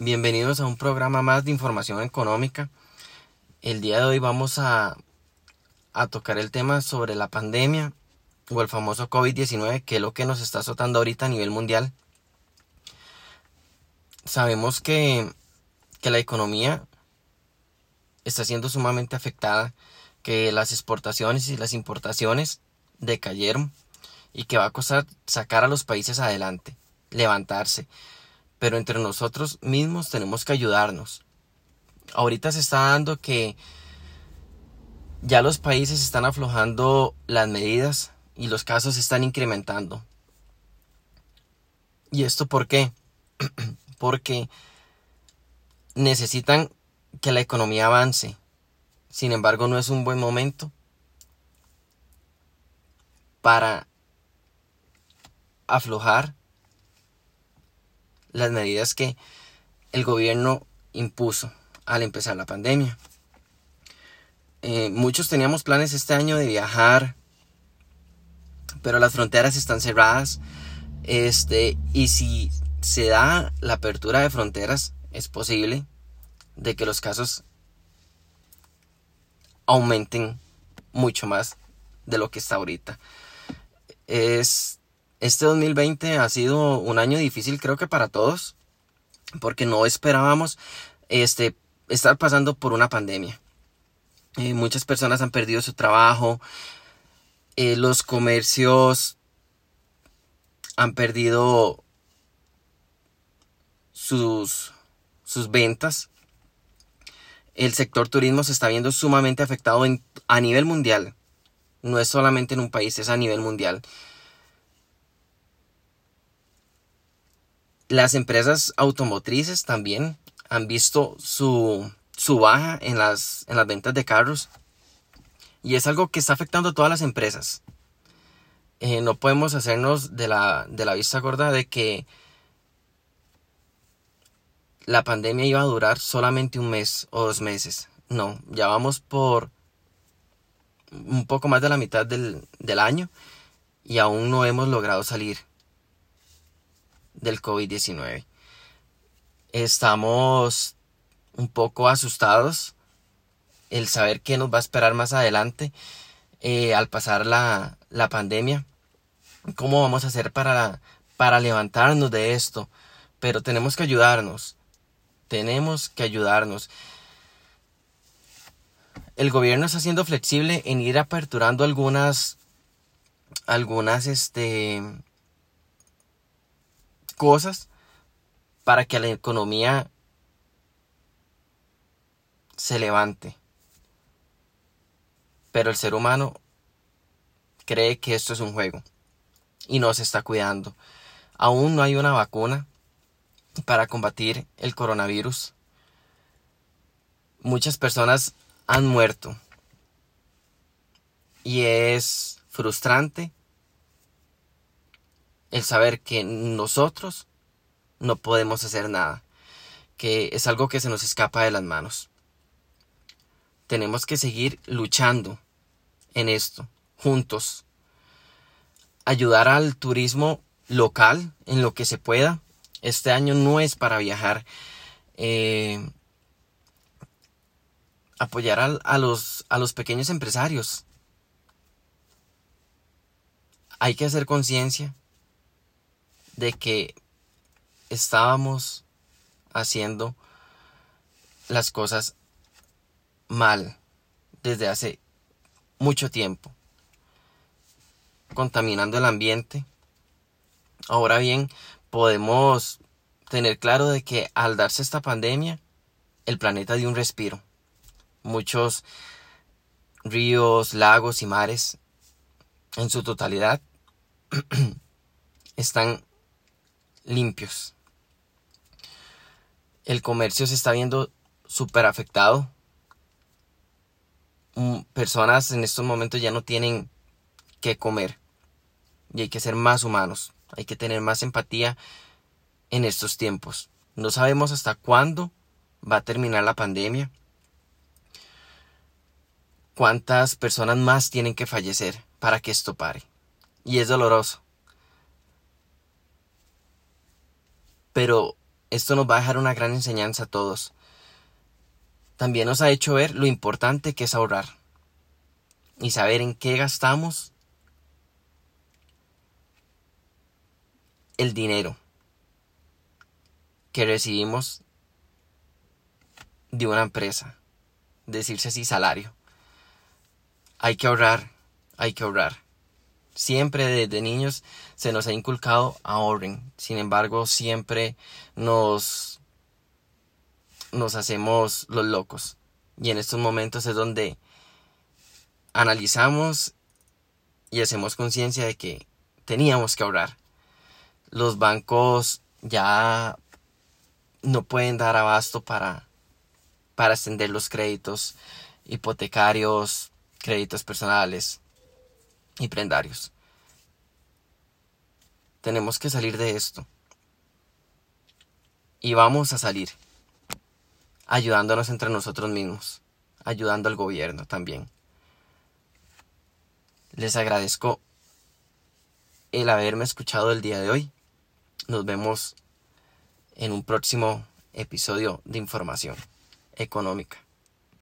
Bienvenidos a un programa más de información económica. El día de hoy vamos a, a tocar el tema sobre la pandemia o el famoso COVID-19, que es lo que nos está azotando ahorita a nivel mundial. Sabemos que, que la economía está siendo sumamente afectada, que las exportaciones y las importaciones decayeron y que va a costar sacar a los países adelante, levantarse pero entre nosotros mismos tenemos que ayudarnos. Ahorita se está dando que ya los países están aflojando las medidas y los casos están incrementando. ¿Y esto por qué? Porque necesitan que la economía avance. Sin embargo, no es un buen momento para aflojar las medidas que el gobierno impuso al empezar la pandemia. Eh, muchos teníamos planes este año de viajar, pero las fronteras están cerradas. Este, y si se da la apertura de fronteras, es posible de que los casos aumenten mucho más de lo que está ahorita. Es este 2020 ha sido un año difícil creo que para todos, porque no esperábamos este, estar pasando por una pandemia. Eh, muchas personas han perdido su trabajo, eh, los comercios han perdido sus, sus ventas. El sector turismo se está viendo sumamente afectado a nivel mundial. No es solamente en un país, es a nivel mundial. Las empresas automotrices también han visto su, baja en las, en las ventas de carros y es algo que está afectando a todas las empresas. Eh, no podemos hacernos de la, de la vista gorda de que la pandemia iba a durar solamente un mes o dos meses. No, ya vamos por un poco más de la mitad del, del año y aún no hemos logrado salir del COVID-19. Estamos un poco asustados el saber qué nos va a esperar más adelante eh, al pasar la, la, pandemia. ¿Cómo vamos a hacer para, para levantarnos de esto? Pero tenemos que ayudarnos. Tenemos que ayudarnos. El gobierno está siendo flexible en ir aperturando algunas algunas este cosas para que la economía se levante. Pero el ser humano cree que esto es un juego y no se está cuidando. Aún no hay una vacuna para combatir el coronavirus. Muchas personas han muerto y es frustrante el saber que nosotros no podemos hacer nada, que es algo que se nos escapa de las manos. Tenemos que seguir luchando en esto, juntos. Ayudar al turismo local en lo que se pueda. Este año no es para viajar. Eh, apoyar a, los, a los pequeños empresarios. Hay que hacer conciencia de que estábamos haciendo las cosas mal desde hace mucho tiempo, contaminando el ambiente. Ahora bien, podemos tener claro de que al darse esta pandemia, el planeta dio un respiro. Muchos ríos, lagos y mares, en su totalidad, están limpios. El comercio se está viendo súper afectado. Mm, personas en estos momentos ya no tienen que comer. Y hay que ser más humanos. Hay que tener más empatía en estos tiempos. No sabemos hasta cuándo va a terminar la pandemia. Cuántas personas más tienen que fallecer para que esto pare. Y es doloroso. Pero esto nos va a dejar una gran enseñanza a todos. También nos ha hecho ver lo importante que es ahorrar y saber en qué gastamos el dinero que recibimos de una empresa, decirse así salario. Hay que ahorrar, hay que ahorrar. Siempre desde niños se nos ha inculcado ahorren. Sin embargo, siempre nos nos hacemos los locos. Y en estos momentos es donde analizamos y hacemos conciencia de que teníamos que ahorrar. Los bancos ya no pueden dar abasto para, para extender los créditos hipotecarios, créditos personales y prendarios. Tenemos que salir de esto. Y vamos a salir ayudándonos entre nosotros mismos, ayudando al gobierno también. Les agradezco el haberme escuchado el día de hoy. Nos vemos en un próximo episodio de información económica.